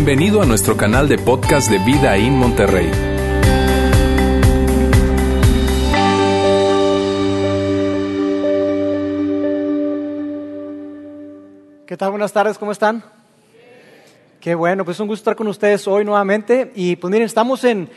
Bienvenido a nuestro canal de podcast de Vida en Monterrey. ¿Qué tal? Buenas tardes, ¿cómo están? Qué bueno, pues es un gusto estar con ustedes hoy nuevamente. Y pues miren, estamos en,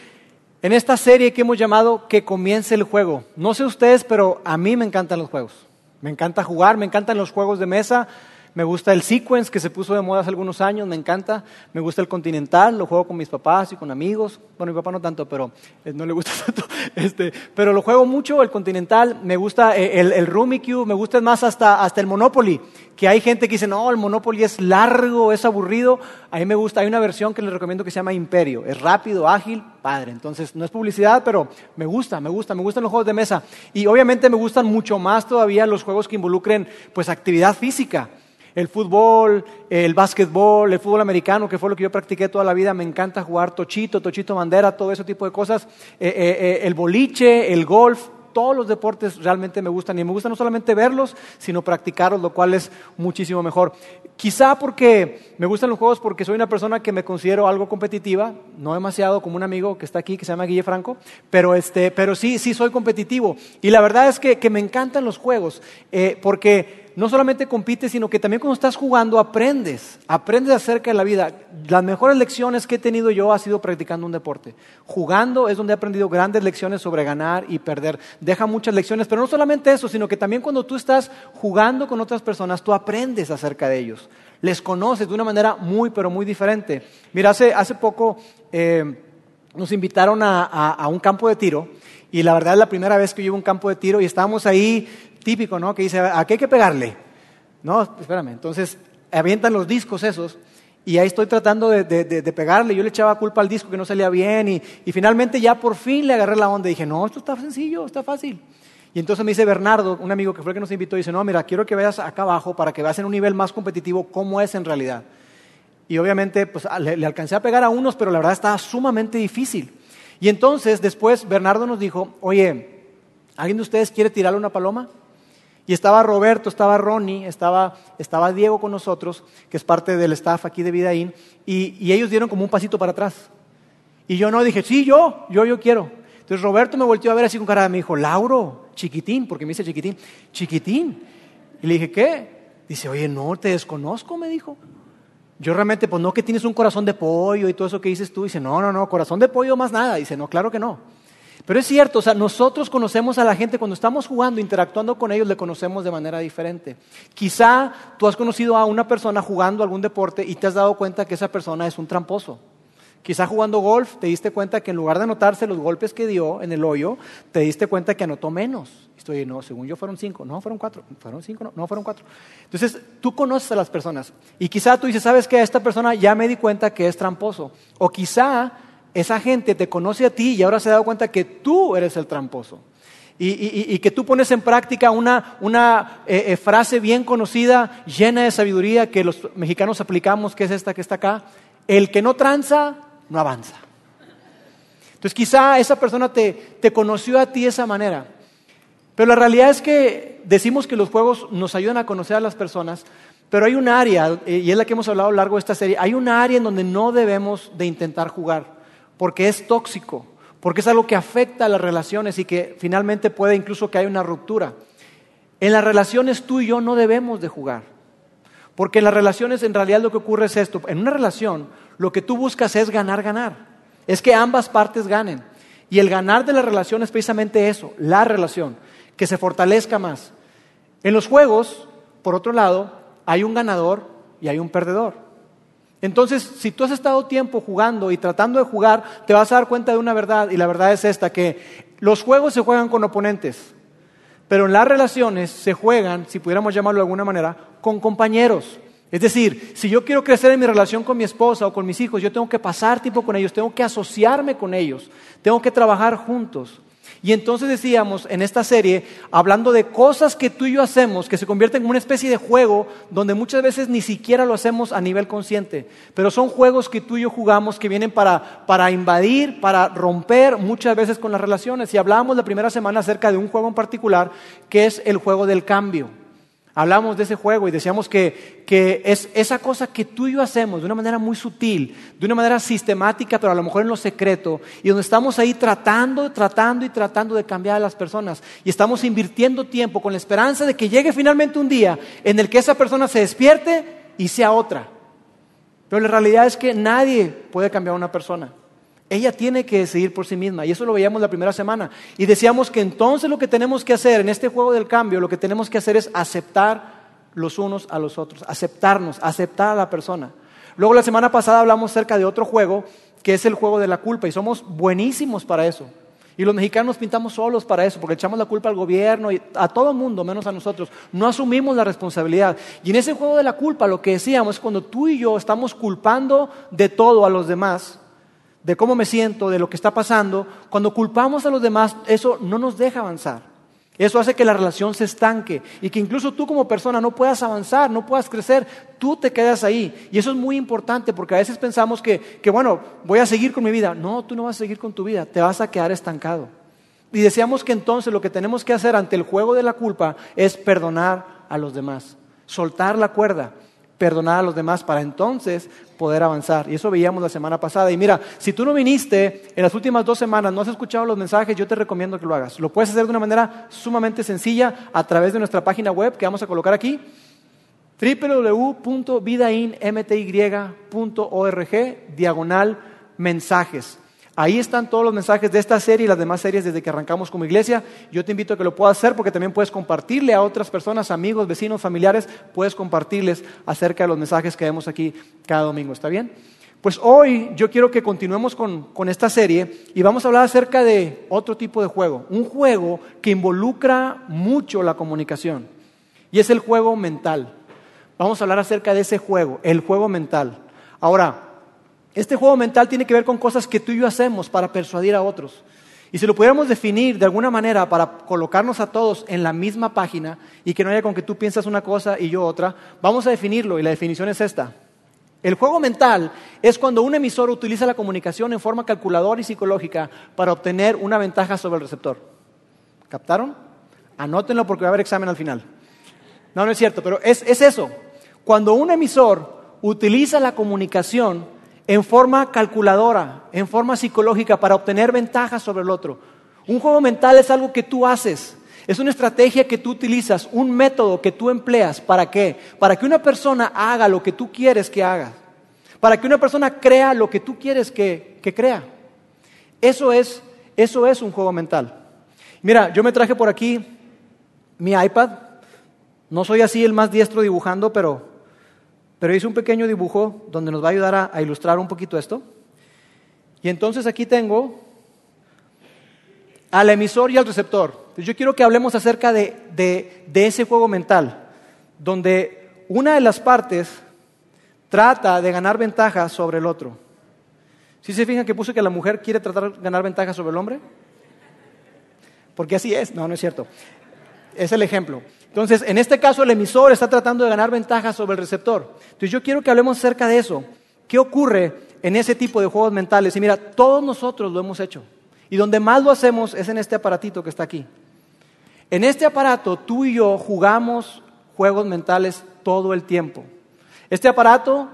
en esta serie que hemos llamado Que comience el juego. No sé ustedes, pero a mí me encantan los juegos. Me encanta jugar, me encantan los juegos de mesa. Me gusta el sequence que se puso de moda hace algunos años, me encanta. Me gusta el continental, lo juego con mis papás y con amigos. Bueno, mi papá no tanto, pero eh, no le gusta tanto. Este, pero lo juego mucho, el continental. Me gusta eh, el, el Cube, me gusta más hasta, hasta el Monopoly. Que hay gente que dice, no, el Monopoly es largo, es aburrido. A mí me gusta, hay una versión que les recomiendo que se llama Imperio. Es rápido, ágil, padre. Entonces, no es publicidad, pero me gusta, me gusta, me gustan los juegos de mesa. Y obviamente me gustan mucho más todavía los juegos que involucren pues actividad física el fútbol, el básquetbol, el fútbol americano, que fue lo que yo practiqué toda la vida. Me encanta jugar tochito, tochito bandera, todo ese tipo de cosas. Eh, eh, eh, el boliche, el golf, todos los deportes realmente me gustan y me gusta no solamente verlos, sino practicarlos, lo cual es muchísimo mejor. Quizá porque me gustan los juegos porque soy una persona que me considero algo competitiva, no demasiado como un amigo que está aquí que se llama Guille Franco, pero, este, pero sí, sí soy competitivo. Y la verdad es que, que me encantan los juegos porque no solamente compites, sino que también cuando estás jugando aprendes, aprendes acerca de la vida. Las mejores lecciones que he tenido yo ha sido practicando un deporte. Jugando es donde he aprendido grandes lecciones sobre ganar y perder. Deja muchas lecciones, pero no solamente eso, sino que también cuando tú estás jugando con otras personas, tú aprendes acerca de ellos. Les conoces de una manera muy, pero muy diferente. Mira, hace, poco eh, nos invitaron a, a un campo de tiro. Y la verdad es la primera vez que yo a un campo de tiro y estábamos ahí típico, ¿no? Que dice, ¿a qué hay que pegarle? No, espérame. Entonces, avientan los discos esos y ahí estoy tratando de, pegarle. Yo le echaba culpa al disco que no salía bien y, finalmente ya por fin le agarré la onda y dije, no, esto está sencillo, está fácil. Y entonces me dice Bernardo, un amigo que fue el que nos invitó, dice, no, mira, quiero que veas acá abajo para que veas en un nivel más competitivo cómo es en realidad. Y obviamente, pues le, le alcancé a pegar a unos, pero la verdad estaba sumamente difícil. Y entonces después Bernardo nos dijo, oye, ¿alguien de ustedes quiere tirarle una paloma? Y estaba Roberto, estaba Ronnie, estaba, estaba Diego con nosotros, que es parte del staff aquí de Vidaín, y, y ellos dieron como un pasito para atrás. Y yo no dije, sí, yo, yo, yo quiero. Entonces Roberto me volteó a ver así con cara, me dijo, Lauro, chiquitín, porque me dice chiquitín, chiquitín. Y le dije, ¿qué? Dice, oye, no, te desconozco, me dijo. Yo realmente, pues no que tienes un corazón de pollo y todo eso que dices tú. Dice, no, no, no, corazón de pollo más nada. Dice, no, claro que no. Pero es cierto, o sea, nosotros conocemos a la gente cuando estamos jugando, interactuando con ellos, le conocemos de manera diferente. Quizá tú has conocido a una persona jugando algún deporte y te has dado cuenta que esa persona es un tramposo. Quizá jugando golf te diste cuenta que en lugar de anotarse los golpes que dio en el hoyo, te diste cuenta que anotó menos. Estoy, no, según yo fueron cinco, no, fueron cuatro, fueron cinco, no, no fueron cuatro. Entonces, tú conoces a las personas y quizá tú dices, ¿sabes qué? Esta persona ya me di cuenta que es tramposo. O quizá esa gente te conoce a ti y ahora se ha dado cuenta que tú eres el tramposo. Y, que tú pones en práctica una, eh, eh, frase bien conocida, llena de sabiduría, que los mexicanos aplicamos, que es esta que está acá. El que no tranza, no avanza. Entonces quizá esa persona te, te conoció a ti de esa manera. Pero la realidad es que decimos que los juegos nos ayudan a conocer a las personas, pero hay un área, eh, y es la que hemos hablado a lo largo de esta serie, hay un área en donde no debemos de intentar jugar porque es tóxico, porque es algo que afecta a las relaciones y que finalmente puede incluso que haya una ruptura. En las relaciones tú y yo no debemos de jugar, porque en las relaciones en realidad lo que ocurre es esto. En una relación lo que tú buscas es ganar, ganar. Es que ambas partes ganen. Y el ganar de la relación es precisamente eso, la relación, que se fortalezca más. En los juegos, por otro lado, hay un ganador y hay un perdedor. Entonces, si tú has estado tiempo jugando y tratando de jugar, te vas a dar cuenta de una verdad, y la verdad es esta, que los juegos se juegan con oponentes, pero en las relaciones se juegan, si pudiéramos llamarlo de alguna manera, con compañeros. Es decir, si yo quiero crecer en mi relación con mi esposa o con mis hijos, yo tengo que pasar tiempo con ellos, tengo que asociarme con ellos, tengo que trabajar juntos. Y entonces decíamos en esta serie, hablando de cosas que tú y yo hacemos, que se convierten en una especie de juego, donde muchas veces ni siquiera lo hacemos a nivel consciente, pero son juegos que tú y yo jugamos que vienen para, para invadir, para romper muchas veces con las relaciones. Y hablábamos la primera semana acerca de un juego en particular, que es el juego del cambio. Hablamos de ese juego y decíamos que, que, es esa cosa que tú y yo hacemos de una manera muy sutil, de una manera sistemática, pero a lo mejor en lo secreto, y donde estamos ahí tratando, tratando y tratando de cambiar a las personas. Y estamos invirtiendo tiempo con la esperanza de que llegue finalmente un día en el que esa persona se despierte y sea otra. Pero la realidad es que nadie puede cambiar a una persona. Ella tiene que decidir por sí misma. Y eso lo veíamos la primera semana. Y decíamos que entonces lo que tenemos que hacer en este juego del cambio, lo que tenemos que hacer es aceptar los unos a los otros, aceptarnos, aceptar a la persona. Luego la semana pasada hablamos acerca de otro juego, que es el juego de la culpa. Y somos buenísimos para eso. Y los mexicanos nos pintamos solos para eso, porque echamos la culpa al gobierno y a todo el mundo, menos a nosotros. No asumimos la responsabilidad. Y en ese juego de la culpa lo que decíamos es cuando tú y yo estamos culpando de todo a los demás, de cómo me siento, de lo que está pasando, cuando culpamos a los demás, eso no nos deja avanzar. Eso hace que la relación se estanque y que incluso tú como persona no puedas avanzar, no puedas crecer, tú te quedas ahí. Y eso es muy importante porque a veces pensamos que, que, bueno, voy a seguir con mi vida. No, tú no vas a seguir con tu vida, te vas a quedar estancado. Y deseamos que entonces lo que tenemos que hacer ante el juego de la culpa es perdonar a los demás, soltar la cuerda perdonar a los demás para entonces poder avanzar. Y eso veíamos la semana pasada. Y mira, si tú no viniste en las últimas dos semanas, no has escuchado los mensajes, yo te recomiendo que lo hagas. Lo puedes hacer de una manera sumamente sencilla a través de nuestra página web que vamos a colocar aquí www.vidainmty.org diagonal mensajes. Ahí están todos los mensajes de esta serie y las demás series desde que arrancamos como iglesia. Yo te invito a que lo puedas hacer porque también puedes compartirle a otras personas, amigos, vecinos, familiares, puedes compartirles acerca de los mensajes que vemos aquí cada domingo. ¿Está bien? Pues hoy yo quiero que continuemos con, con, esta serie y vamos a hablar acerca de otro tipo de juego, un juego que involucra mucho la comunicación y es el juego mental. Vamos a hablar acerca de ese juego, el juego mental. Ahora, este juego mental tiene que ver con cosas que tú y yo hacemos para persuadir a otros. Y si lo pudiéramos definir de alguna manera para colocarnos a todos en la misma página y que no haya con que tú piensas una cosa y yo otra, vamos a definirlo y la definición es esta. El juego mental es cuando un emisor utiliza la comunicación en forma calculadora y psicológica para obtener una ventaja sobre el receptor. ¿Captaron? Anótenlo porque va a haber examen al final. No, no es cierto, pero es, es eso. Cuando un emisor utiliza la comunicación en forma calculadora, en forma psicológica, para obtener ventajas sobre el otro. Un juego mental es algo que tú haces, es una estrategia que tú utilizas, un método que tú empleas. ¿Para qué? Para que una persona haga lo que tú quieres que haga. Para que una persona crea lo que tú quieres que, que crea. Eso es, eso es un juego mental. Mira, yo me traje por aquí mi iPad. No soy así el más diestro dibujando, pero pero hice un pequeño dibujo donde nos va a ayudar a, ilustrar un poquito esto. Y entonces aquí tengo al emisor y al receptor. yo quiero que hablemos acerca de, de, ese juego mental, donde una de las partes trata de ganar ventaja sobre el otro. ¿Sí se fijan que puse que la mujer quiere tratar de ganar ventaja sobre el hombre? Porque así es. No, no es cierto. Es el ejemplo. Entonces, en este caso, el emisor está tratando de ganar ventaja sobre el receptor. Entonces, yo quiero que hablemos acerca de eso. ¿Qué ocurre en ese tipo de juegos mentales? Y mira, todos nosotros lo hemos hecho. Y donde más lo hacemos es en este aparatito que está aquí. En este aparato, tú y yo jugamos juegos mentales todo el tiempo. Este aparato,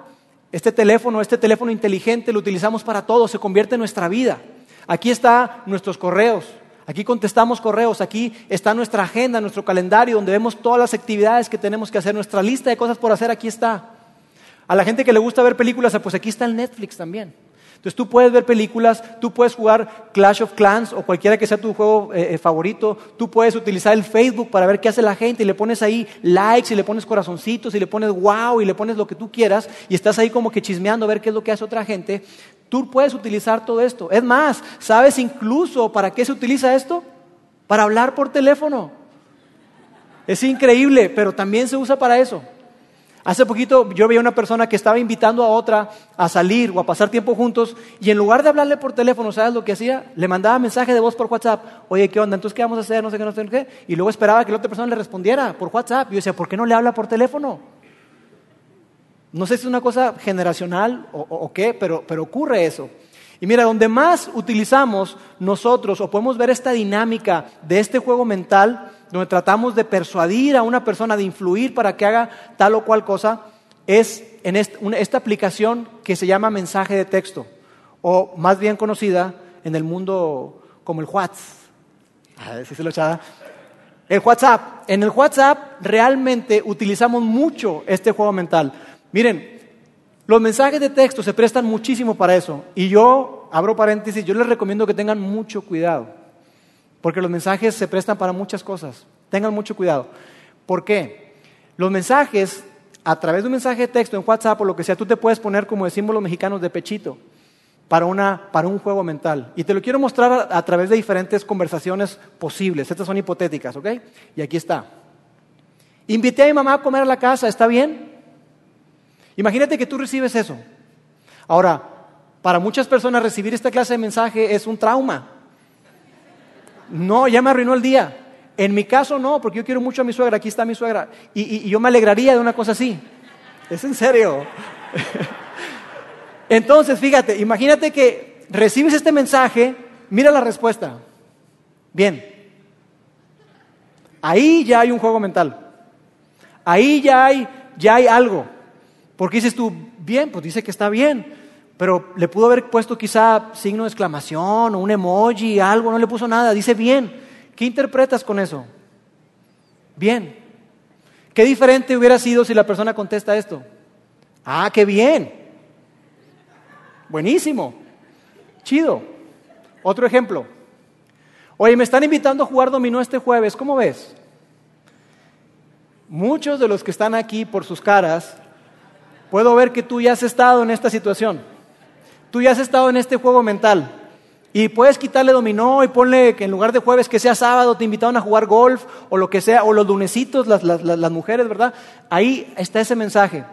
este teléfono, este teléfono inteligente, lo utilizamos para todo, se convierte en nuestra vida. Aquí están nuestros correos, Aquí contestamos correos, aquí está nuestra agenda, nuestro calendario, donde vemos todas las actividades que tenemos que hacer, nuestra lista de cosas por hacer, aquí está. A la gente que le gusta ver películas, pues aquí está el Netflix también. Entonces tú puedes ver películas, tú puedes jugar Clash of Clans o cualquiera que sea tu juego eh, eh, favorito, tú puedes utilizar el Facebook para ver qué hace la gente y le pones ahí likes y le pones corazoncitos y le pones wow y le pones lo que tú quieras y estás ahí como que chismeando a ver qué es lo que hace otra gente. Tú puedes utilizar todo esto. Es más, ¿sabes incluso para qué se utiliza esto? Para hablar por teléfono. Es increíble, pero también se usa para eso. Hace poquito yo veía una persona que estaba invitando a otra a salir o a pasar tiempo juntos y en lugar de hablarle por teléfono, ¿sabes lo que hacía? Le mandaba mensaje de voz por WhatsApp. Oye, ¿qué onda? Entonces, ¿qué vamos a hacer? No sé qué, no sé qué. Y luego esperaba que la otra persona le respondiera por WhatsApp. Y yo decía, ¿por qué no le habla por teléfono? No sé si es una cosa generacional o, qué, pero, pero ocurre eso. Y mira, donde más utilizamos nosotros o podemos ver esta dinámica de este juego mental donde tratamos de persuadir a una persona, de influir para que haga tal o cual cosa, es en esta aplicación que se llama mensaje de texto, o más bien conocida en el mundo como el WhatsApp. A ver si se. El WhatsApp. En el WhatsApp realmente utilizamos mucho este juego mental. Miren, los mensajes de texto se prestan muchísimo para eso. Y yo, abro paréntesis, yo les recomiendo que tengan mucho cuidado. Porque los mensajes se prestan para muchas cosas. Tengan mucho cuidado. ¿Por qué? Los mensajes, a través de un mensaje de texto en WhatsApp o lo que sea, tú te puedes poner como de símbolos mexicanos de pechito para, una, para un juego mental. Y te lo quiero mostrar a, través de diferentes conversaciones posibles. Estas son hipotéticas, ¿ok? Y aquí está. Invité a mi mamá a comer a la casa, ¿está bien? Imagínate que tú recibes eso. Ahora, para muchas personas recibir esta clase de mensaje es un trauma. No, ya me arruinó el día. En mi caso no, porque yo quiero mucho a mi suegra, aquí está mi suegra. Y, yo me alegraría de una cosa así. Es en serio. Entonces, fíjate, imagínate que recibes este mensaje, mira la respuesta. Bien. Ahí ya hay un juego mental. Ahí ya hay, ya hay algo. Porque dices tú, bien, pues dice que está bien, pero le pudo haber puesto quizá signo de exclamación o un emoji, algo, no le puso nada, dice bien. ¿Qué interpretas con eso? Bien. ¿Qué diferente hubiera sido si la persona contesta esto? Ah, qué bien. Buenísimo. Chido. Otro ejemplo. Oye, me están invitando a jugar dominó este jueves. ¿Cómo ves? Muchos de los que están aquí por sus caras, puedo ver que tú ya has estado en esta situación. Tú ya has estado en este juego mental. Y puedes quitarle dominó y ponle que en lugar de jueves que sea sábado te invitaron a jugar golf o lo que sea, o los lunesitos, las, las mujeres, ¿verdad? Ahí está ese mensaje.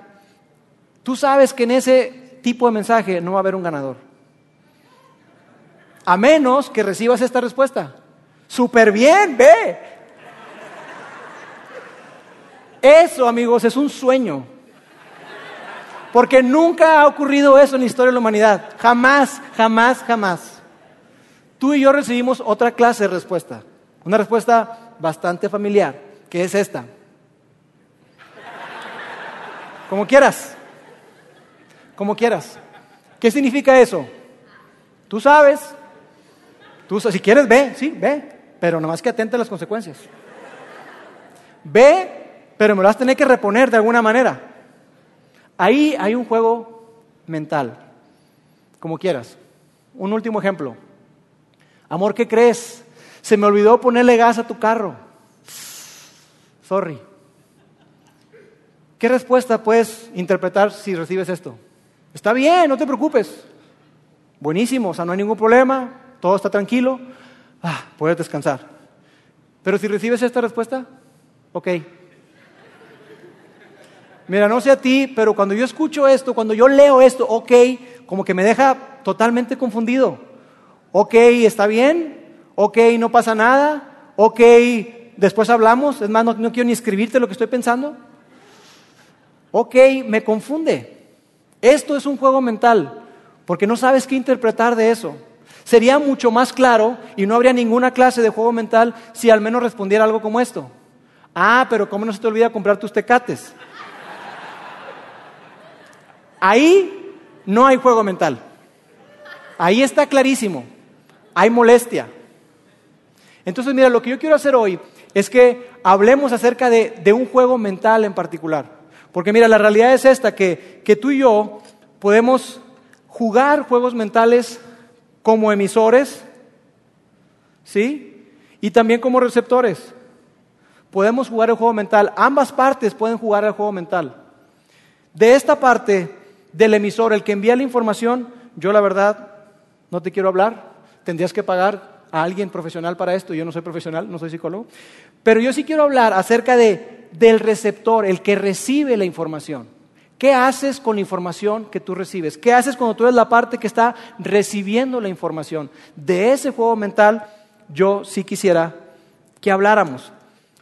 Tú sabes que en ese tipo de mensaje no va a haber un ganador. A menos que recibas esta respuesta. Súper bien, ve. Eso, amigos, es un sueño. Porque nunca ha ocurrido eso en la historia de la humanidad. Jamás, jamás, jamás. Tú y yo recibimos otra clase de respuesta. Una respuesta bastante familiar, que es esta. Como quieras como quieras. ¿Qué significa eso? Tú sabes. Tú, si quieres, ve, sí, ve. Pero nomás que atente a las consecuencias. Ve, pero me lo vas a tener que reponer de alguna manera. Ahí hay un juego mental. Como quieras. Un último ejemplo. Amor, ¿qué crees? Se me olvidó ponerle gas a tu carro. Sorry. ¿Qué respuesta puedes interpretar si recibes esto? Está bien, no te preocupes. Buenísimo, o sea, no hay ningún problema, todo está tranquilo, ah, puedes descansar. Pero si recibes esta respuesta, ok. Mira, no sé a ti, pero cuando yo escucho esto, cuando yo leo esto, ok, como que me deja totalmente confundido. Ok, está bien, ok, no pasa nada, ok, después hablamos, es más, no, quiero ni escribirte lo que estoy pensando. Ok, me confunde. Esto es un juego mental, porque no sabes qué interpretar de eso. Sería mucho más claro y no habría ninguna clase de juego mental si al menos respondiera algo como esto. Ah, pero ¿cómo no se te olvida comprar tus tecates? Ahí no hay juego mental. Ahí está clarísimo. Hay molestia. Entonces, mira, lo que yo quiero hacer hoy es que hablemos acerca de, un juego mental en particular. Porque mira, la realidad es esta, que, que tú y yo podemos jugar juegos mentales como emisores, ¿sí? Y también como receptores. Podemos jugar el juego mental. Ambas partes pueden jugar el juego mental. De esta parte del emisor, el que envía la información, yo la verdad no te quiero hablar. Tendrías que pagar a alguien profesional para esto. Yo no soy profesional, no soy psicólogo. Pero yo sí quiero hablar acerca de del receptor, el que recibe la información. ¿Qué haces con la información que tú recibes? ¿Qué haces cuando tú eres la parte que está recibiendo la información? De ese juego mental yo sí quisiera que habláramos.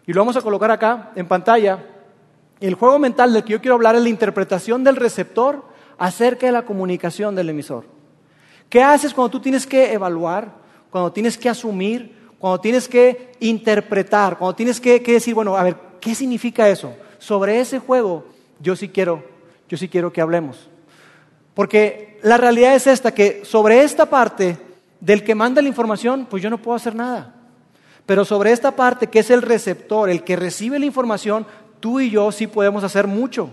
Y lo vamos a colocar acá en pantalla. El juego mental del que yo quiero hablar es la interpretación del receptor acerca de la comunicación del emisor. ¿Qué haces cuando tú tienes que evaluar, cuando tienes que asumir, cuando tienes que interpretar, cuando tienes que, decir, bueno, a ver, ¿qué significa eso? Sobre ese juego yo sí quiero, yo sí quiero que hablemos. Porque la realidad es esta, que sobre esta parte del que manda la información, pues yo no puedo hacer nada. Pero sobre esta parte que es el receptor, el que recibe la información, tú y yo sí podemos hacer mucho.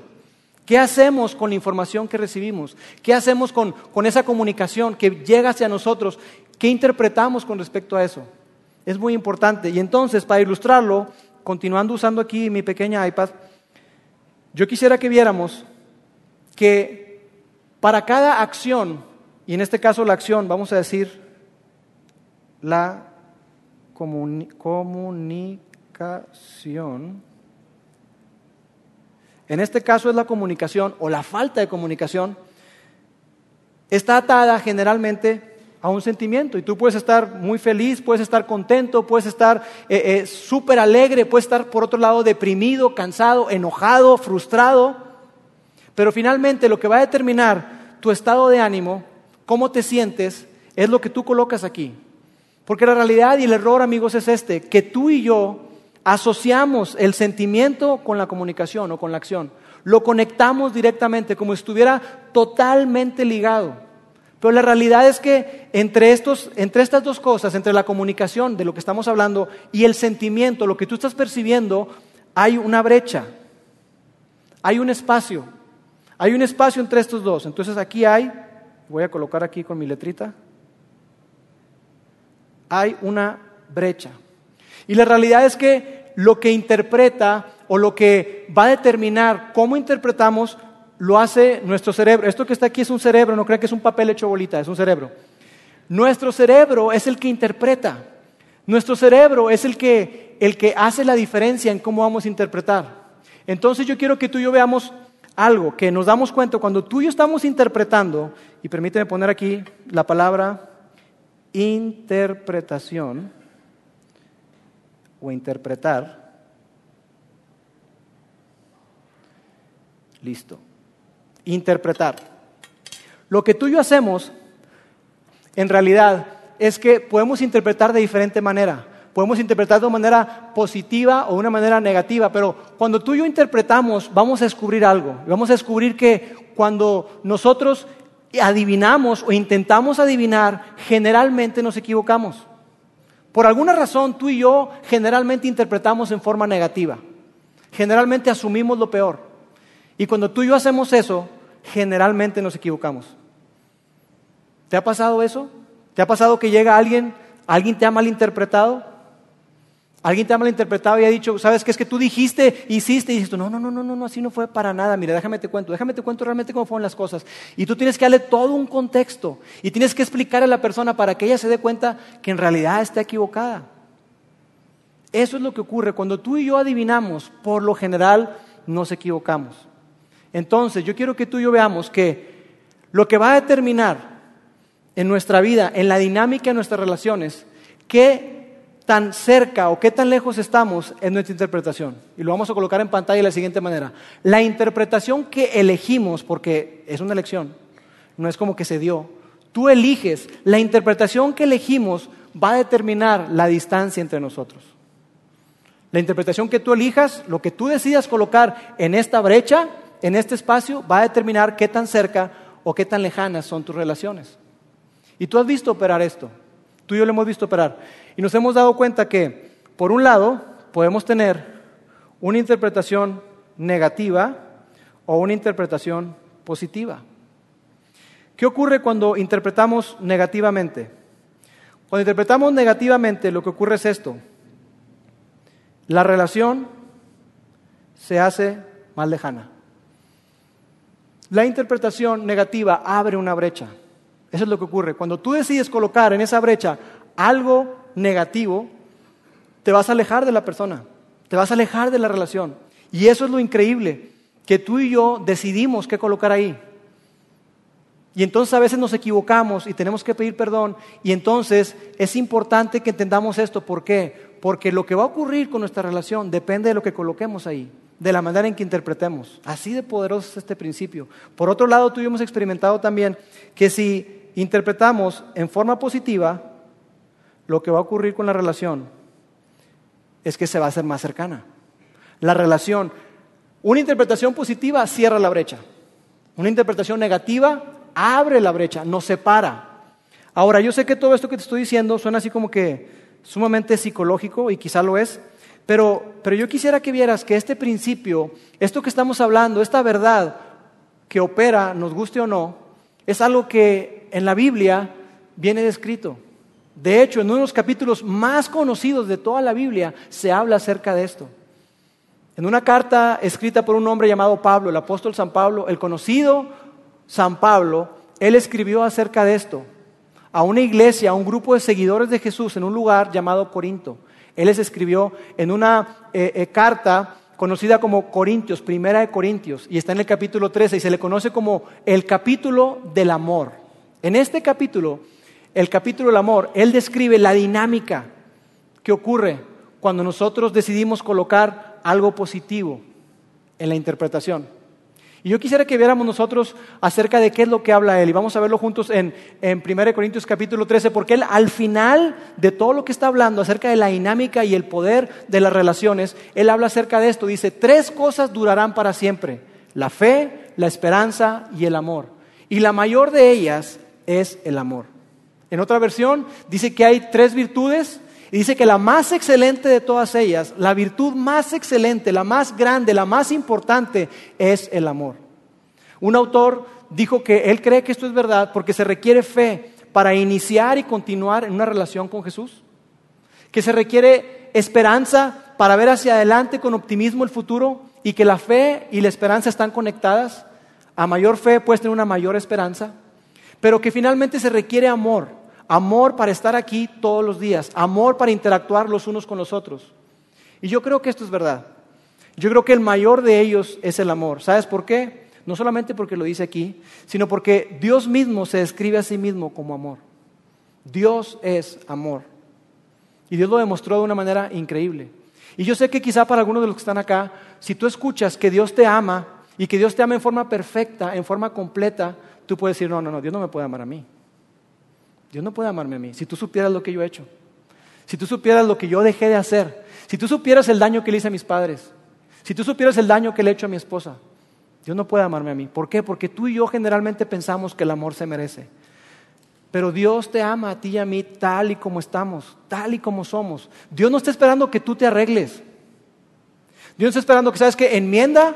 ¿Qué hacemos con la información que recibimos? ¿Qué hacemos con, esa comunicación que llega hacia nosotros? ¿Qué interpretamos con respecto a eso? Es muy importante. Y entonces, para ilustrarlo, continuando usando aquí mi pequeña iPad, yo quisiera que viéramos que para cada acción, y en este caso la acción, vamos a decir, la comunicación, en este caso es la comunicación o la falta de comunicación, está atada generalmente a un sentimiento. Y tú puedes estar muy feliz, puedes estar contento, puedes estar eh, eh, súper alegre, puedes estar por otro lado deprimido, cansado, enojado, frustrado. Pero finalmente lo que va a determinar tu estado de ánimo, cómo te sientes, es lo que tú colocas aquí. Porque la realidad y el error, amigos, es este, que tú y yo asociamos el sentimiento con la comunicación o con la acción. Lo conectamos directamente, como si estuviera totalmente ligado. Pero la realidad es que entre, estos, entre estas dos cosas, entre la comunicación de lo que estamos hablando y el sentimiento, lo que tú estás percibiendo, hay una brecha, hay un espacio, hay un espacio entre estos dos. Entonces aquí hay, voy a colocar aquí con mi letrita, hay una brecha. Y la realidad es que lo que interpreta o lo que va a determinar cómo interpretamos lo hace nuestro cerebro. Esto que está aquí es un cerebro, no crean que es un papel hecho bolita, es un cerebro. Nuestro cerebro es el que interpreta. Nuestro cerebro es el que, el que hace la diferencia en cómo vamos a interpretar. Entonces yo quiero que tú y yo veamos algo, que nos damos cuenta cuando tú y yo estamos interpretando, y permíteme poner aquí la palabra interpretación, o interpretar. Listo. Interpretar. Lo que tú y yo hacemos, en realidad, es que podemos interpretar de diferente manera. Podemos interpretar de una manera positiva o de una manera negativa, pero cuando tú y yo interpretamos, vamos a descubrir algo. Vamos a descubrir que cuando nosotros adivinamos o intentamos adivinar, generalmente nos equivocamos. Por alguna razón tú y yo generalmente interpretamos en forma negativa. Generalmente asumimos lo peor. Y cuando tú y yo hacemos eso, generalmente nos equivocamos. ¿Te ha pasado eso? ¿Te ha pasado que llega alguien, alguien te ha malinterpretado? Alguien te ha malinterpretado y ha dicho, ¿sabes qué es que tú dijiste, hiciste? Y dices, no, no, no, no, no, así no fue para nada. Mira, déjame te cuento, déjame te cuento realmente cómo fueron las cosas. Y tú tienes que darle todo un contexto y tienes que explicar a la persona para que ella se dé cuenta que en realidad está equivocada. Eso es lo que ocurre. Cuando tú y yo adivinamos, por lo general nos equivocamos. Entonces, yo quiero que tú y yo veamos que lo que va a determinar en nuestra vida, en la dinámica de nuestras relaciones, que tan cerca o qué tan lejos estamos en nuestra interpretación. Y lo vamos a colocar en pantalla de la siguiente manera. La interpretación que elegimos, porque es una elección, no es como que se dio, tú eliges, la interpretación que elegimos va a determinar la distancia entre nosotros. La interpretación que tú elijas, lo que tú decidas colocar en esta brecha, en este espacio, va a determinar qué tan cerca o qué tan lejanas son tus relaciones. Y tú has visto operar esto. Tú y yo lo hemos visto operar. Y nos hemos dado cuenta que, por un lado, podemos tener una interpretación negativa o una interpretación positiva. ¿Qué ocurre cuando interpretamos negativamente? Cuando interpretamos negativamente, lo que ocurre es esto. La relación se hace más lejana. La interpretación negativa abre una brecha. Eso es lo que ocurre. Cuando tú decides colocar en esa brecha algo negativo, te vas a alejar de la persona, te vas a alejar de la relación. Y eso es lo increíble, que tú y yo decidimos qué colocar ahí. Y entonces a veces nos equivocamos y tenemos que pedir perdón. Y entonces es importante que entendamos esto. ¿Por qué? Porque lo que va a ocurrir con nuestra relación depende de lo que coloquemos ahí, de la manera en que interpretemos. Así de poderoso es este principio. Por otro lado, tú y yo hemos experimentado también que si interpretamos en forma positiva, lo que va a ocurrir con la relación es que se va a hacer más cercana. La relación, una interpretación positiva cierra la brecha. Una interpretación negativa abre la brecha, nos separa. Ahora, yo sé que todo esto que te estoy diciendo suena así como que sumamente psicológico y quizá lo es, pero, pero yo quisiera que vieras que este principio, esto que estamos hablando, esta verdad que opera, nos guste o no, es algo que en la Biblia viene descrito. De hecho, en uno de los capítulos más conocidos de toda la Biblia se habla acerca de esto. En una carta escrita por un hombre llamado Pablo, el apóstol San Pablo, el conocido San Pablo, él escribió acerca de esto a una iglesia, a un grupo de seguidores de Jesús en un lugar llamado Corinto. Él les escribió en una eh, eh, carta conocida como Corintios, primera de Corintios, y está en el capítulo 13 y se le conoce como el capítulo del amor. En este capítulo, el capítulo del amor, él describe la dinámica que ocurre cuando nosotros decidimos colocar algo positivo en la interpretación. Y yo quisiera que viéramos nosotros acerca de qué es lo que habla él. Y vamos a verlo juntos en, en 1 Corintios capítulo 13, porque él al final de todo lo que está hablando acerca de la dinámica y el poder de las relaciones, él habla acerca de esto. Dice, tres cosas durarán para siempre. La fe, la esperanza y el amor. Y la mayor de ellas es el amor. En otra versión dice que hay tres virtudes y dice que la más excelente de todas ellas, la virtud más excelente, la más grande, la más importante es el amor. Un autor dijo que él cree que esto es verdad porque se requiere fe para iniciar y continuar en una relación con Jesús. Que se requiere esperanza para ver hacia adelante con optimismo el futuro y que la fe y la esperanza están conectadas. A mayor fe puedes tener una mayor esperanza. Pero que finalmente se requiere amor amor para estar aquí todos los días, amor para interactuar los unos con los otros. Y yo creo que esto es verdad. Yo creo que el mayor de ellos es el amor. ¿Sabes por qué? No solamente porque lo dice aquí, sino porque Dios mismo se describe a sí mismo como amor. Dios es amor. Y Dios lo demostró de una manera increíble. Y yo sé que quizá para algunos de los que están acá, si tú escuchas que Dios te ama y que Dios te ama en forma perfecta, en forma completa, tú puedes decir, no, no, no, Dios no me puede amar a mí. Dios no puede amarme a mí. Si tú supieras lo que yo he hecho, si tú supieras lo que yo dejé de hacer, si tú supieras el daño que le hice a mis padres, si tú supieras el daño que le he hecho a mi esposa, Dios no puede amarme a mí. ¿Por qué? Porque tú y yo generalmente pensamos que el amor se merece. Pero Dios te ama a ti y a mí tal y como estamos, tal y como somos. Dios no está esperando que tú te arregles. Dios está esperando que sabes que enmienda,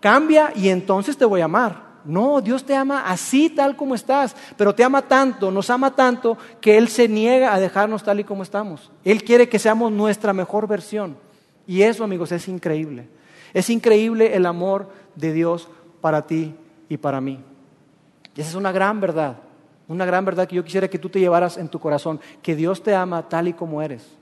cambia y entonces te voy a amar. No, Dios te ama así tal como estás, pero te ama tanto, nos ama tanto que Él se niega a dejarnos tal y como estamos. Él quiere que seamos nuestra mejor versión. Y eso, amigos, es increíble. Es increíble el amor de Dios para ti y para mí. Y esa es una gran verdad, una gran verdad que yo quisiera que tú te llevaras en tu corazón, que Dios te ama tal y como eres.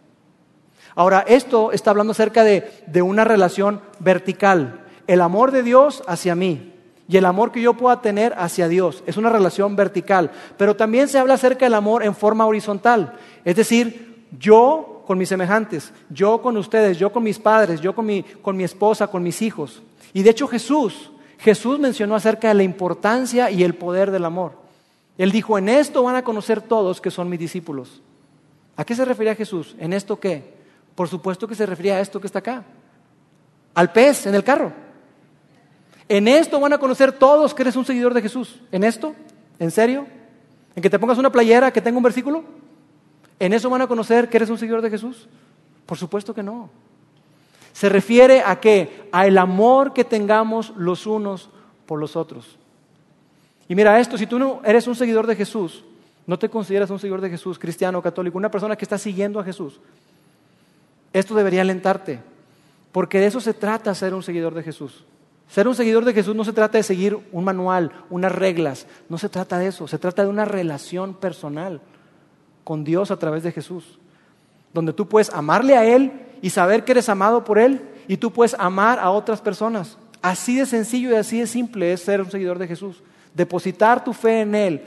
Ahora, esto está hablando acerca de, de una relación vertical, el amor de Dios hacia mí, y el amor que yo pueda tener hacia Dios. Es una relación vertical. Pero también se habla acerca del amor en forma horizontal. Es decir, yo con mis semejantes, yo con ustedes, yo con mis padres, yo con mi, con mi esposa, con mis hijos. Y de hecho Jesús, Jesús mencionó acerca de la importancia y el poder del amor. Él dijo, en esto van a conocer todos que son mis discípulos. ¿A qué se refería Jesús? ¿En esto qué? Por supuesto que se refería a esto que está acá. Al pez en el carro. En esto van a conocer todos que eres un seguidor de Jesús. ¿En esto? ¿En serio? ¿En que te pongas una playera que tenga un versículo? ¿En eso van a conocer que eres un seguidor de Jesús? Por supuesto que no. Se refiere a qué? A el amor que tengamos los unos por los otros. Y mira esto, si tú no eres un seguidor de Jesús, no te consideras un seguidor de Jesús, cristiano, católico, una persona que está siguiendo a Jesús, esto debería alentarte, porque de eso se trata ser un seguidor de Jesús. Ser un seguidor de Jesús no se trata de seguir un manual, unas reglas, no se trata de eso, se trata de una relación personal con Dios a través de Jesús, donde tú puedes amarle a Él y saber que eres amado por Él y tú puedes amar a otras personas. Así de sencillo y así de simple es ser un seguidor de Jesús. Depositar tu fe en Él,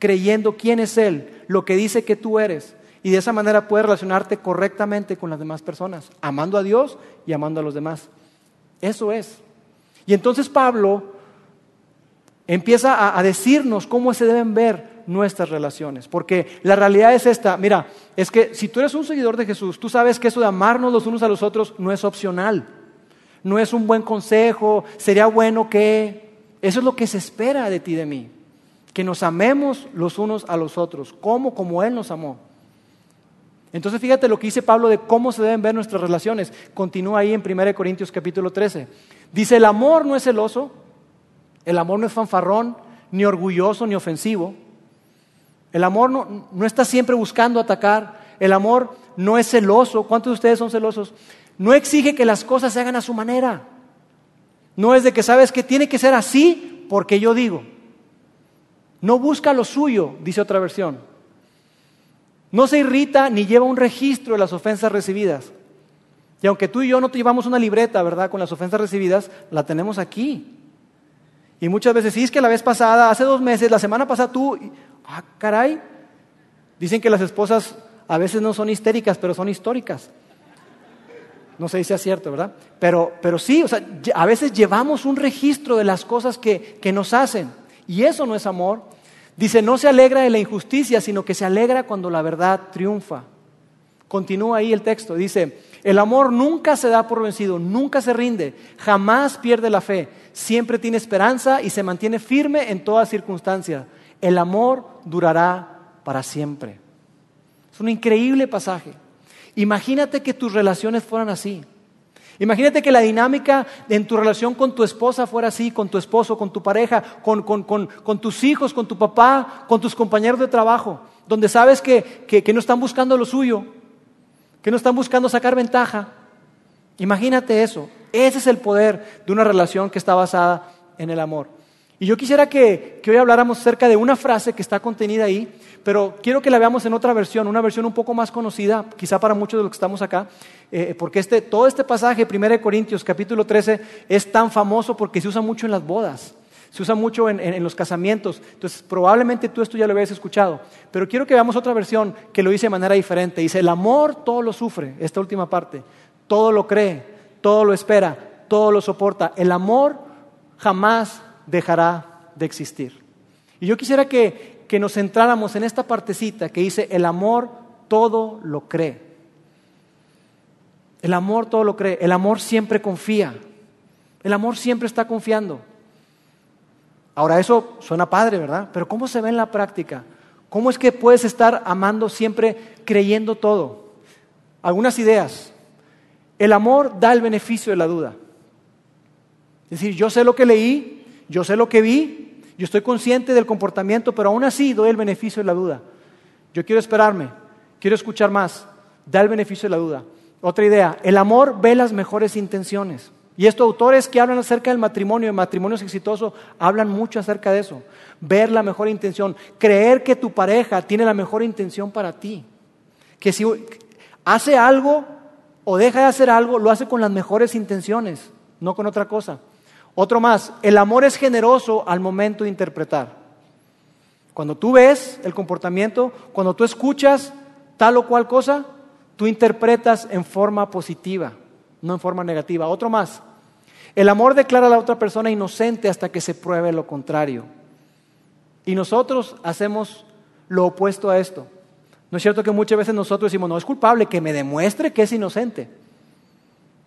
creyendo quién es Él, lo que dice que tú eres. Y de esa manera puedes relacionarte correctamente con las demás personas, amando a Dios y amando a los demás. Eso es. Y entonces Pablo empieza a, decirnos cómo se deben ver nuestras relaciones. Porque la realidad es esta, mira, es que si tú eres un seguidor de Jesús, tú sabes que eso de amarnos los unos a los otros no es opcional, no es un buen consejo, sería bueno que... Eso es lo que se espera de ti de mí, que nos amemos los unos a los otros, como como Él nos amó. Entonces fíjate lo que dice Pablo de cómo se deben ver nuestras relaciones. Continúa ahí en 1 Corintios capítulo 13. Dice, el amor no es celoso, el amor no es fanfarrón, ni orgulloso, ni ofensivo. El amor no, no está siempre buscando atacar. El amor no es celoso. ¿Cuántos de ustedes son celosos? No exige que las cosas se hagan a su manera. No es de que sabes que tiene que ser así porque yo digo. No busca lo suyo, dice otra versión. No se irrita ni lleva un registro de las ofensas recibidas. Y aunque tú y yo no te llevamos una libreta, ¿verdad? Con las ofensas recibidas, la tenemos aquí. Y muchas veces, sí, es que la vez pasada, hace dos meses, la semana pasada tú, ah, caray, dicen que las esposas a veces no son histéricas, pero son históricas. No sé si sea cierto, ¿verdad? Pero, pero sí, o sea, a veces llevamos un registro de las cosas que, que nos hacen. Y eso no es amor. Dice, no se alegra de la injusticia, sino que se alegra cuando la verdad triunfa. Continúa ahí el texto, dice, el amor nunca se da por vencido, nunca se rinde, jamás pierde la fe, siempre tiene esperanza y se mantiene firme en toda circunstancia. El amor durará para siempre. Es un increíble pasaje. Imagínate que tus relaciones fueran así. Imagínate que la dinámica en tu relación con tu esposa fuera así, con tu esposo, con tu pareja, con, tus hijos, con tu papá, con tus compañeros de trabajo, donde sabes que no están buscando lo suyo, que no están buscando sacar ventaja. Imagínate eso. Ese es el poder de una relación que está basada en el amor. Y yo quisiera que, hoy habláramos acerca de una frase que está contenida ahí, pero quiero que la veamos en otra versión, una versión un poco más conocida, quizá para muchos de los que estamos acá, eh, porque este, todo este pasaje, 1 Corintios capítulo 13, es tan famoso porque se usa mucho en las bodas se usa mucho en, los casamientos. Entonces, probablemente tú esto ya lo habías escuchado. Pero quiero que veamos otra versión que lo dice de manera diferente. Dice, el amor todo lo sufre, esta última parte. Todo lo cree, todo lo espera, todo lo soporta. El amor jamás dejará de existir. Y yo quisiera que, que nos centráramos en esta partecita que dice, el amor todo lo cree. El amor todo lo cree. El amor siempre confía. El amor siempre está confiando. Ahora eso suena padre, ¿verdad? Pero ¿cómo se ve en la práctica? ¿Cómo es que puedes estar amando siempre creyendo todo? Algunas ideas. El amor da el beneficio de la duda. Es decir, yo sé lo que leí, yo sé lo que vi, yo estoy consciente del comportamiento, pero aún así doy el beneficio de la duda. Yo quiero esperarme, quiero escuchar más, da el beneficio de la duda. Otra idea, el amor ve las mejores intenciones. Y estos autores que hablan acerca del matrimonio, de matrimonios exitosos, hablan mucho acerca de eso. Ver la mejor intención, creer que tu pareja tiene la mejor intención para ti. Que si hace algo o deja de hacer algo, lo hace con las mejores intenciones, no con otra cosa. Otro más, el amor es generoso al momento de interpretar. Cuando tú ves el comportamiento, cuando tú escuchas tal o cual cosa, tú interpretas en forma positiva no en forma negativa. Otro más. El amor declara a la otra persona inocente hasta que se pruebe lo contrario. Y nosotros hacemos lo opuesto a esto. ¿No es cierto que muchas veces nosotros decimos, no es culpable, que me demuestre que es inocente?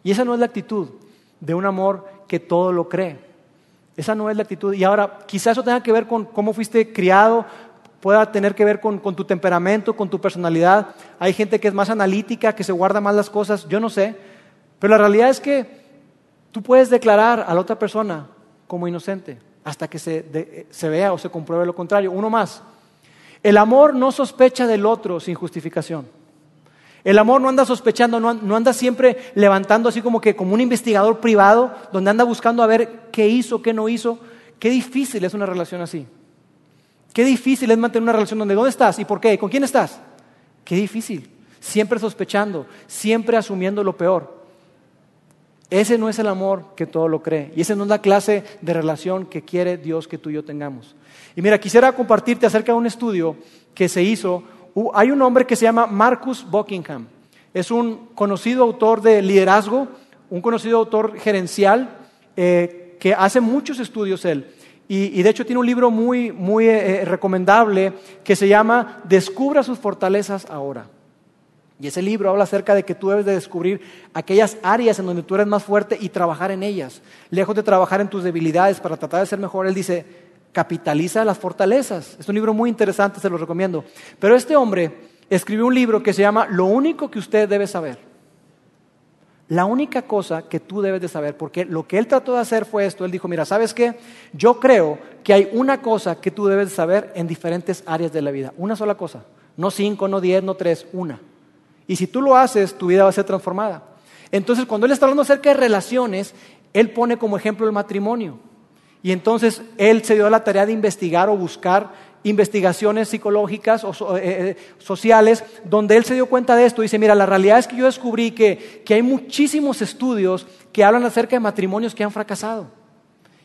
Y esa no es la actitud de un amor que todo lo cree. Esa no es la actitud. Y ahora, quizás eso tenga que ver con cómo fuiste criado, pueda tener que ver con, tu temperamento, con tu personalidad. Hay gente que es más analítica, que se guarda más las cosas, yo no sé. Pero la realidad es que tú puedes declarar a la otra persona como inocente hasta que se, se vea o se compruebe lo contrario. Uno más. El amor no sospecha del otro sin justificación. El amor no anda sospechando, no, anda siempre levantando así como que como un investigador privado, donde anda buscando a ver qué hizo, qué no hizo. Qué difícil es una relación así. Qué difícil es mantener una relación donde ¿dónde estás? ¿Y por qué? ¿Con quién estás? Qué difícil. Siempre sospechando, siempre asumiendo lo peor. Ese no es el amor que todo lo cree. Y esa no es la clase de relación que quiere Dios que tú y yo tengamos. Y mira, quisiera compartirte acerca de un estudio que se hizo. Hay un hombre que se llama Marcus Buckingham. Es un conocido autor de liderazgo, un conocido autor gerencial, eh, que hace muchos estudios él. Y, de hecho tiene un libro muy, muy eh, eh, recomendable que se llama Descubra sus fortalezas ahora. Y ese libro habla acerca de que tú debes de descubrir aquellas áreas en donde tú eres más fuerte y trabajar en ellas. Lejos de trabajar en tus debilidades para tratar de ser mejor, él dice, capitaliza las fortalezas. Es un libro muy interesante, se lo recomiendo. Pero este hombre escribió un libro que se llama Lo único que usted debe saber. La única cosa que tú debes de saber, porque lo que él trató de hacer fue esto, él dijo, mira, ¿sabes qué? Yo creo que hay una cosa que tú debes de saber en diferentes áreas de la vida, una sola cosa, no cinco, no diez, no tres, una. Y si tú lo haces, tu vida va a ser transformada. Entonces, cuando él está hablando acerca de relaciones, él pone como ejemplo el matrimonio. Y entonces él se dio la tarea de investigar o buscar investigaciones psicológicas o eh, eh, sociales, donde él se dio cuenta de esto. Dice, mira, la realidad es que yo descubrí que, que hay muchísimos estudios que hablan acerca de matrimonios que han fracasado.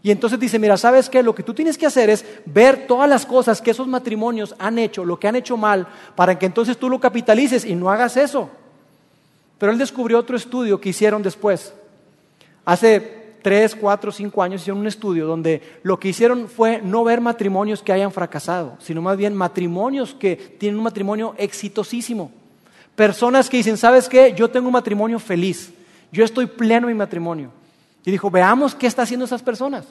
Y entonces dice, mira, ¿sabes qué? Lo que tú tienes que hacer es ver todas las cosas que esos matrimonios han hecho, lo que han hecho mal, para que entonces tú lo capitalices y no hagas eso. Pero él descubrió otro estudio que hicieron después. Hace tres, cuatro, cinco años hicieron un estudio donde lo que hicieron fue no ver matrimonios que hayan fracasado, sino más bien matrimonios que tienen un matrimonio exitosísimo. Personas que dicen, ¿sabes qué? Yo tengo un matrimonio feliz, yo estoy pleno en mi matrimonio. Y dijo, veamos qué está haciendo esas personas.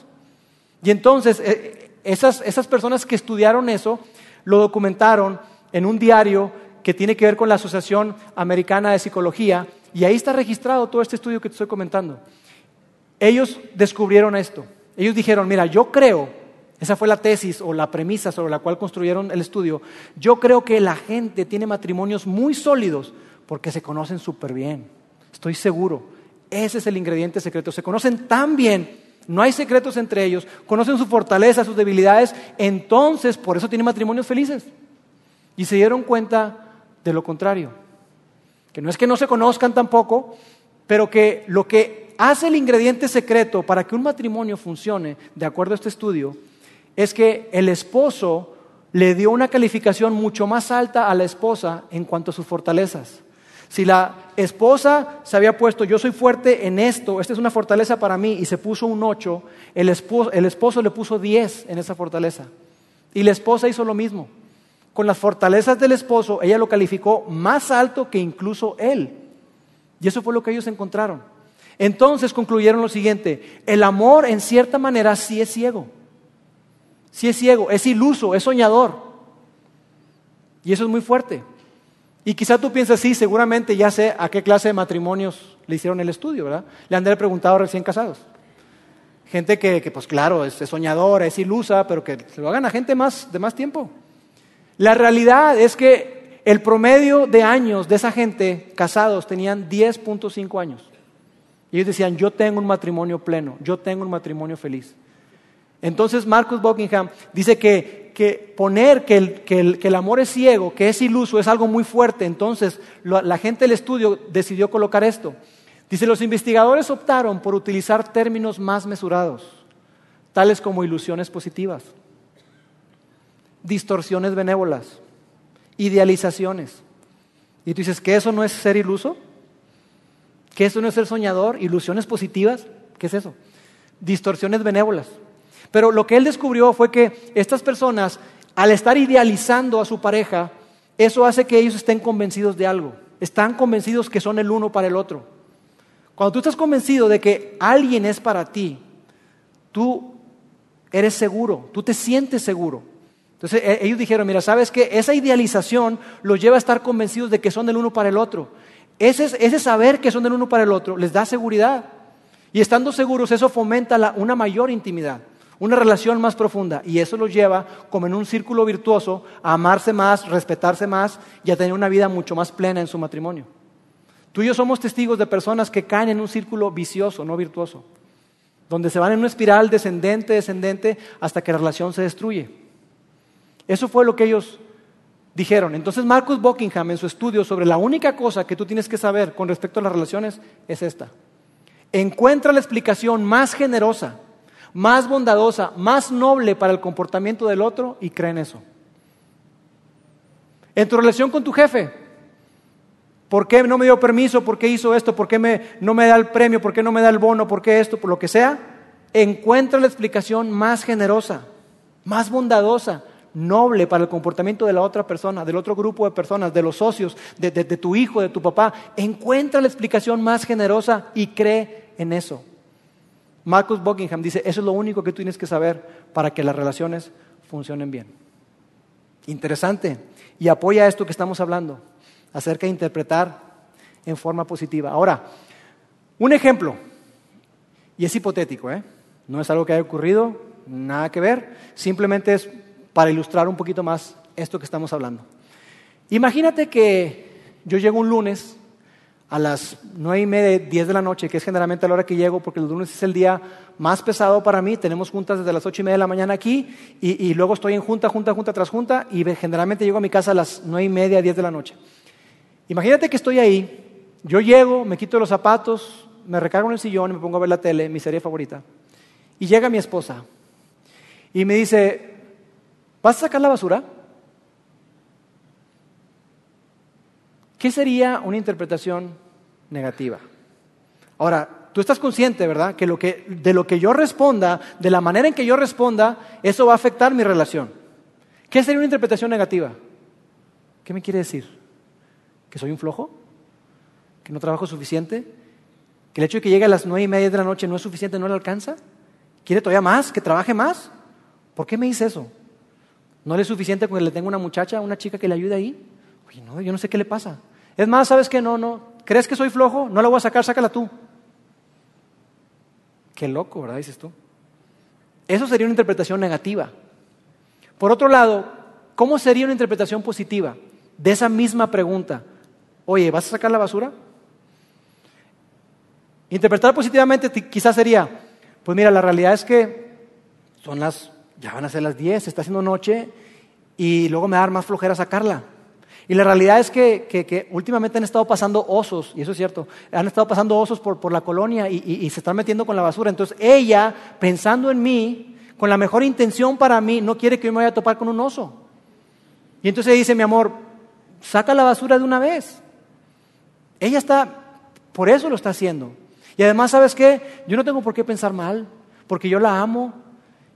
Y entonces, eh, esas, esas personas que estudiaron eso, lo documentaron en un diario que tiene que ver con la Asociación Americana de Psicología, y ahí está registrado todo este estudio que te estoy comentando. Ellos descubrieron esto. Ellos dijeron, mira, yo creo, esa fue la tesis o la premisa sobre la cual construyeron el estudio, yo creo que la gente tiene matrimonios muy sólidos porque se conocen súper bien. Estoy seguro. Ese es el ingrediente secreto. Se conocen tan bien, no hay secretos entre ellos, conocen su fortaleza, sus debilidades, entonces por eso tienen matrimonios felices. Y se dieron cuenta de lo contrario, que no es que no se conozcan tampoco, pero que lo que hace el ingrediente secreto para que un matrimonio funcione, de acuerdo a este estudio, es que el esposo le dio una calificación mucho más alta a la esposa en cuanto a sus fortalezas. Si la esposa se había puesto, yo soy fuerte en esto, esta es una fortaleza para mí, y se puso un 8, el esposo, el esposo le puso 10 en esa fortaleza. Y la esposa hizo lo mismo. Con las fortalezas del esposo, ella lo calificó más alto que incluso él. Y eso fue lo que ellos encontraron. Entonces concluyeron lo siguiente, el amor en cierta manera sí es ciego, sí es ciego, es iluso, es soñador. Y eso es muy fuerte. Y quizá tú piensas, sí, seguramente ya sé a qué clase de matrimonios le hicieron el estudio, ¿verdad? Le han preguntado recién casados. Gente que, pues claro, es, es, soñadora, es ilusa, pero que se lo hagan a gente más, de más tiempo. La realidad es que el promedio de años de esa gente casados tenían 10.5 años. Y ellos decían, yo tengo un matrimonio pleno, yo tengo un matrimonio feliz. Entonces Marcus Buckingham dice que, poner que el, amor es ciego, que es iluso, es algo muy fuerte. Entonces la gente del estudio decidió colocar esto. Dice, los investigadores optaron por utilizar términos más mesurados, tales como ilusiones positivas, distorsiones benévolas, idealizaciones. Y tú dices, ¿que eso no es ser iluso? ¿Qué eso no es ser soñador? ¿Ilusiones positivas? ¿Qué es eso? Distorsiones benévolas. Pero lo que él descubrió fue que estas personas, al estar idealizando a su pareja, eso hace que ellos estén convencidos de algo. Están convencidos que son el uno para el otro. Cuando tú estás convencido de que alguien es para ti, tú eres seguro, tú te sientes seguro. Entonces e, ellos dijeron, mira, ¿sabes qué? Esa idealización los lleva a estar convencidos de que son el uno para el otro. Ese, saber que son del uno para el otro les da seguridad. Y estando seguros, eso fomenta una mayor intimidad, una relación más profunda. Y eso los lleva, como en un círculo virtuoso, a amarse más, respetarse más y a tener una vida mucho más plena en su matrimonio. Tú y yo somos testigos de personas que caen en un círculo vicioso, no virtuoso, donde se van en una espiral descendente, descendente, hasta que la relación se destruye. Eso fue lo que ellos dijeron. Entonces Marcus Buckingham en su estudio sobre la única cosa que tú tienes que saber con respecto a las relaciones es esta. Encuentra la explicación más generosa, más bondadosa, más noble para el comportamiento del otro y cree en eso. En tu relación con tu jefe, ¿por qué no me dio permiso? ¿Por qué hizo esto? ¿Por qué no me da el premio? ¿Por qué no me da el bono? ¿Por qué esto? Por lo que sea, encuentra la explicación más generosa, más bondadosa, noble para el comportamiento de la otra persona, del otro grupo de personas, de los socios, de, tu hijo, de tu papá. Encuentra la explicación más generosa y cree en eso. Marcus Buckingham dice, eso es lo único que tú tienes que saber para que las relaciones funcionen bien. Interesante. Y apoya esto que estamos hablando acerca de interpretar en forma positiva. Ahora, un ejemplo, y es hipotético, ¿eh? no es algo que haya ocurrido, nada que ver, simplemente es para ilustrar un poquito más esto que estamos hablando. Imagínate que yo llego un lunes a las nueve y media, diez de la noche, que es generalmente la hora que llego, porque el lunes es el día más pesado para mí. Tenemos juntas desde las ocho y media de la mañana aquí, y, luego estoy en junta, junta, junta tras junta, y generalmente llego a mi casa a las nueve y media, diez de la noche. Imagínate que estoy ahí, yo llego, me quito los zapatos, me recargo en el sillón, me pongo a ver la tele, mi serie favorita, y llega mi esposa y me dice, ¿vas a sacar la basura? ¿Qué sería una interpretación negativa? Ahora, tú estás consciente, ¿verdad? Que, de lo que yo responda, de la manera en que yo responda, eso va a afectar mi relación. ¿Qué sería una interpretación negativa? ¿Qué me quiere decir? ¿Que soy un flojo? ¿Que no trabajo suficiente? ¿Que el hecho de que llegue a las nueve y media de la noche no es suficiente, no le alcanza? ¿Quiere todavía más? ¿Que trabaje más? ¿Por qué me dice eso? ¿No le es suficiente con que le tenga una muchacha, una chica que le ayude ahí? Oye, no, yo no sé qué le pasa. Es más, ¿sabes qué? No, no. ¿Crees que soy flojo? No la voy a sacar, sácala tú. Qué loco, ¿verdad? Dices tú. Eso sería una interpretación negativa. Por otro lado, ¿cómo sería una interpretación positiva de esa misma pregunta? Oye, ¿vas a sacar la basura? Interpretar positivamente quizás sería, pues mira, la realidad es que son las, ya van a ser las 10, está haciendo noche y luego me va a dar más flojera sacarla. Y la realidad es que, últimamente han estado pasando osos, y eso es cierto, han estado pasando osos por, la colonia y, se están metiendo con la basura. Entonces ella, pensando en mí, con la mejor intención para mí, no quiere que yo me vaya a topar con un oso. Y entonces dice, mi amor, saca la basura de una vez. Ella está, por eso lo está haciendo. Y además, ¿sabes qué? Yo no tengo por qué pensar mal, porque yo la amo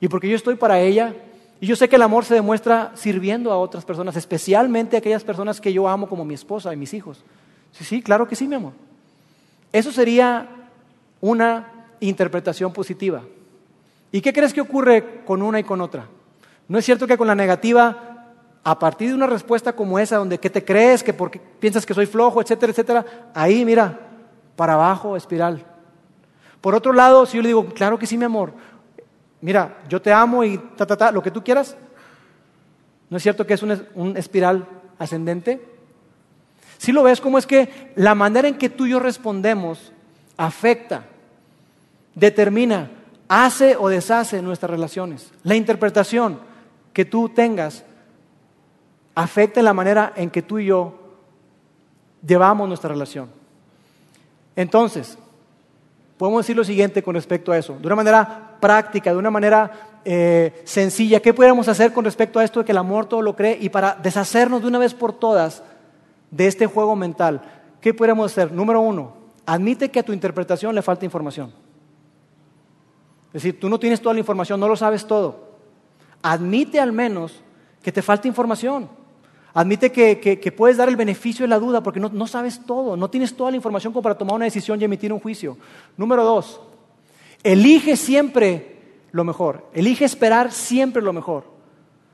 y porque yo estoy para ella y yo sé que el amor se demuestra sirviendo a otras personas, especialmente a aquellas personas que yo amo como mi esposa y mis hijos. Sí, sí, claro que sí, mi amor. Eso sería una interpretación positiva. ¿Y qué crees que ocurre con una y con otra? ¿No es cierto que con la negativa, a partir de una respuesta como esa, donde ¿qué te crees? que porque piensas que soy flojo, etcétera, etcétera? Ahí, mira, para abajo, espiral. Por otro lado, si yo le digo, claro que sí, mi amor, mira, yo te amo y ta, ta, ta, lo que tú quieras. ¿No es cierto que es un, espiral ascendente? Si lo ves, como es que la manera en que tú y yo respondemos afecta, determina, hace o deshace nuestras relaciones. La interpretación que tú tengas afecta la manera en que tú y yo llevamos nuestra relación. Entonces, podemos decir lo siguiente con respecto a eso, de una manera práctica, de una manera eh, sencilla. ¿Qué podemos hacer con respecto a esto de que el amor todo lo cree y para deshacernos de una vez por todas de este juego mental? ¿Qué podemos hacer? Número uno, admite que a tu interpretación le falta información. Es decir, tú no tienes toda la información, no lo sabes todo. Admite al menos que te falta información. Admite que, puedes dar el beneficio de la duda porque no, no sabes todo, no tienes toda la información como para tomar una decisión y emitir un juicio. Número dos, Elige siempre lo mejor. Elige esperar siempre lo mejor.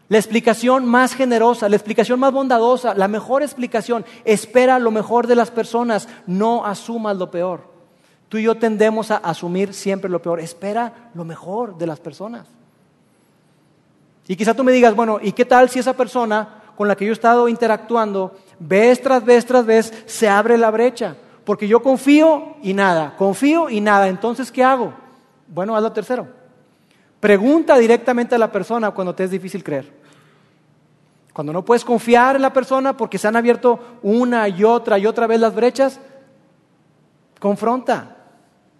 La explicación más generosa, la explicación más bondadosa, la mejor explicación. Espera lo mejor de las personas, no asumas lo peor. Tú y yo tendemos a asumir siempre lo peor. Espera lo mejor de las personas. Y quizá tú me digas, bueno, ¿y qué tal si esa persona con la que yo he estado interactuando, vez tras vez tras vez, se abre la brecha? Porque yo confío y nada, confío y nada. Entonces, ¿qué hago? Bueno, haz lo tercero. Pregunta directamente a la persona cuando te es difícil creer. Cuando no puedes confiar en la persona porque se han abierto una y otra y otra vez las brechas, confronta.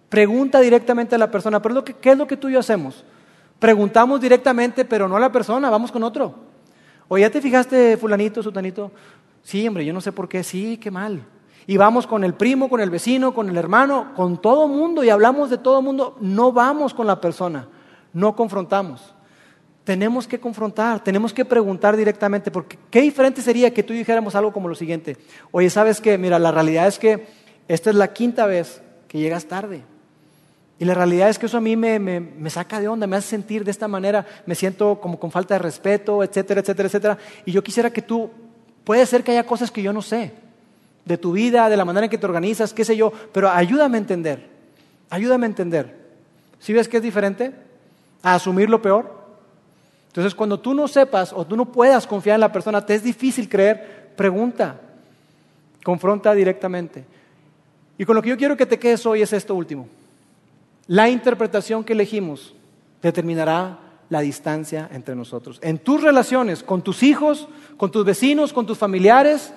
Pregunta directamente a la persona. Pero ¿qué es lo que tú y yo hacemos? Preguntamos directamente, pero no a la persona, vamos con otro. O ya te fijaste, fulanito, sutanito. Sí, hombre, yo no sé por qué. Sí, qué mal. Y vamos con el primo, con el vecino, con el hermano, con todo mundo y hablamos de todo mundo. No vamos con la persona, no confrontamos. Tenemos que confrontar, tenemos que preguntar directamente, porque qué diferente sería que tú dijéramos algo como lo siguiente. Oye, ¿sabes qué? Mira, la realidad es que esta es la quinta vez que llegas tarde. Y la realidad es que eso a mí me, me, saca de onda, me hace sentir de esta manera, me siento como con falta de respeto, etcétera, etcétera, etcétera. Y yo quisiera que tú, puede ser que haya cosas que yo no sé, de tu vida, de la manera en que te organizas, qué sé yo, pero ayúdame a entender, ayúdame a entender. ¿Sí ves que es diferente? A asumir lo peor. Entonces, cuando tú no sepas o tú no puedas confiar en la persona, te es difícil creer, pregunta, confronta directamente. Y con lo que yo quiero que te quedes hoy es esto último. La interpretación que elegimos determinará la distancia entre nosotros. En tus relaciones con tus hijos, con tus vecinos, con tus familiares,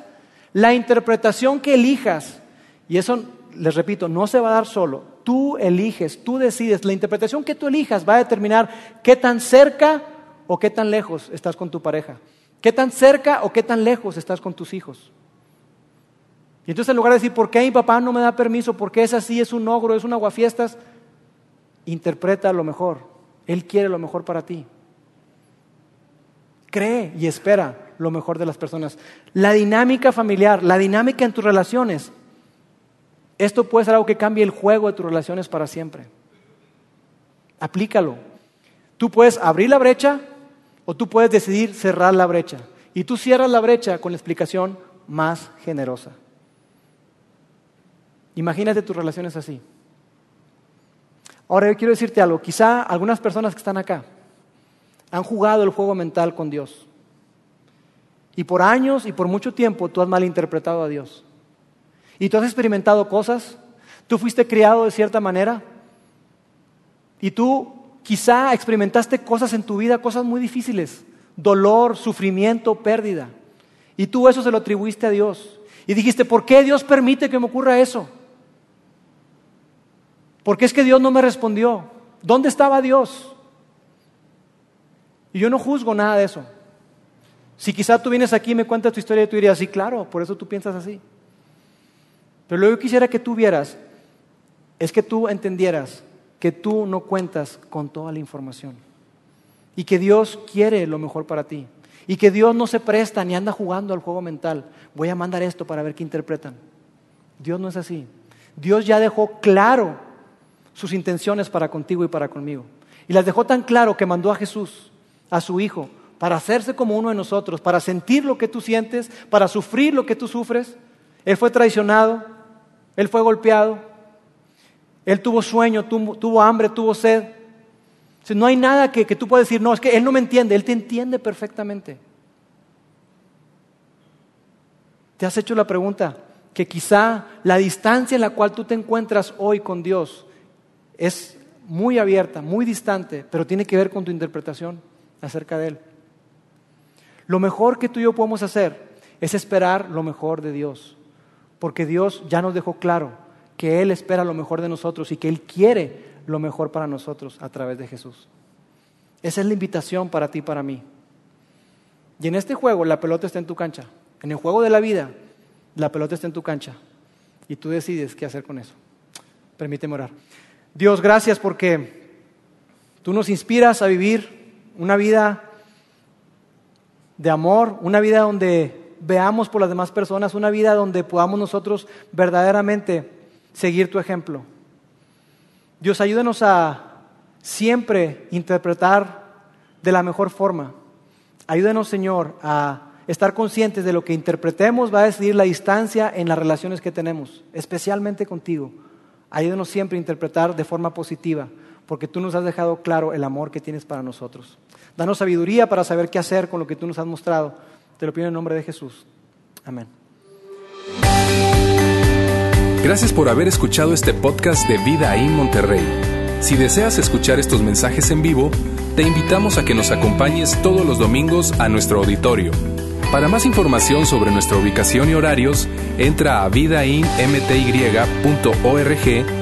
la interpretación que elijas, y eso les repito, no se va a dar solo, tú eliges, tú decides, la interpretación que tú elijas va a determinar qué tan cerca o qué tan lejos estás con tu pareja, qué tan cerca o qué tan lejos estás con tus hijos. Y entonces en lugar de decir, ¿por qué mi papá no me da permiso? ¿Por qué es así? ¿Es un ogro? ¿Es un aguafiestas? interpreta lo mejor. Él quiere lo mejor para ti. Cree y espera lo mejor de las personas. La dinámica familiar, la dinámica en tus relaciones, esto puede ser algo que cambie el juego de tus relaciones para siempre. Aplícalo. Tú puedes abrir la brecha o tú puedes decidir cerrar la brecha. Y tú cierras la brecha con la explicación más generosa. Imagínate tus relaciones así. Ahora yo quiero decirte algo, quizá algunas personas que están acá han jugado el juego mental con Dios. Y por años y por mucho tiempo tú has malinterpretado a Dios. Y tú has experimentado cosas, tú fuiste criado de cierta manera y tú quizá experimentaste cosas en tu vida, cosas muy difíciles, dolor, sufrimiento, pérdida. Y tú eso se lo atribuiste a Dios. Y dijiste, ¿por qué Dios permite que me ocurra eso? Porque es que Dios no me respondió. ¿Dónde estaba Dios? Y yo no juzgo nada de eso. Si quizá tú vienes aquí me cuentas tu historia tú dirías, sí, claro, por eso tú piensas así. Pero lo que yo quisiera que tú vieras es que tú entendieras que tú no cuentas con toda la información y que Dios quiere lo mejor para ti y que Dios no se presta ni anda jugando al juego mental. Voy a mandar esto para ver qué interpretan. Dios no es así. Dios ya dejó claro sus intenciones para contigo y para conmigo. Y las dejó tan claro que mandó a Jesús, a su Hijo, para hacerse como uno de nosotros, para sentir lo que tú sientes, para sufrir lo que tú sufres. Él fue traicionado, él fue golpeado, él tuvo sueño, tuvo, hambre, tuvo sed. no hay nada que, que tú puedas decir, no, es que él no me entiende, él te entiende perfectamente. ¿Te has hecho la pregunta que quizá la distancia en la cual tú te encuentras hoy con Dios es muy abierta, muy distante, pero tiene que ver con tu interpretación acerca de Él. Lo mejor que tú y yo podemos hacer es esperar lo mejor de Dios, porque Dios ya nos dejó claro que Él espera lo mejor de nosotros y que Él quiere lo mejor para nosotros a través de Jesús. Esa es la invitación para ti y para mí. Y en este juego la pelota está en tu cancha. En el juego de la vida, la pelota está en tu cancha. Y tú decides qué hacer con eso. Permíteme orar. Dios, gracias porque tú nos inspiras a vivir una vida de amor, una vida donde veamos por las demás personas, una vida donde podamos nosotros verdaderamente seguir tu ejemplo. Dios, ayúdenos a siempre interpretar de la mejor forma. Ayúdenos, Señor, a estar conscientes de lo que interpretemos va a decidir la distancia en las relaciones que tenemos, especialmente contigo. Ayúdanos siempre a interpretar de forma positiva, porque tú nos has dejado claro el amor que tienes para nosotros. Danos sabiduría para saber qué hacer con lo que tú nos has mostrado. Te lo pido en nombre de Jesús. Amén. Gracias por haber escuchado este podcast de Vida en Monterrey. Si deseas escuchar estos mensajes en vivo, te invitamos a que nos acompañes todos los domingos a nuestro auditorio. Para más información sobre nuestra ubicación y horarios, entra a vidainmty.org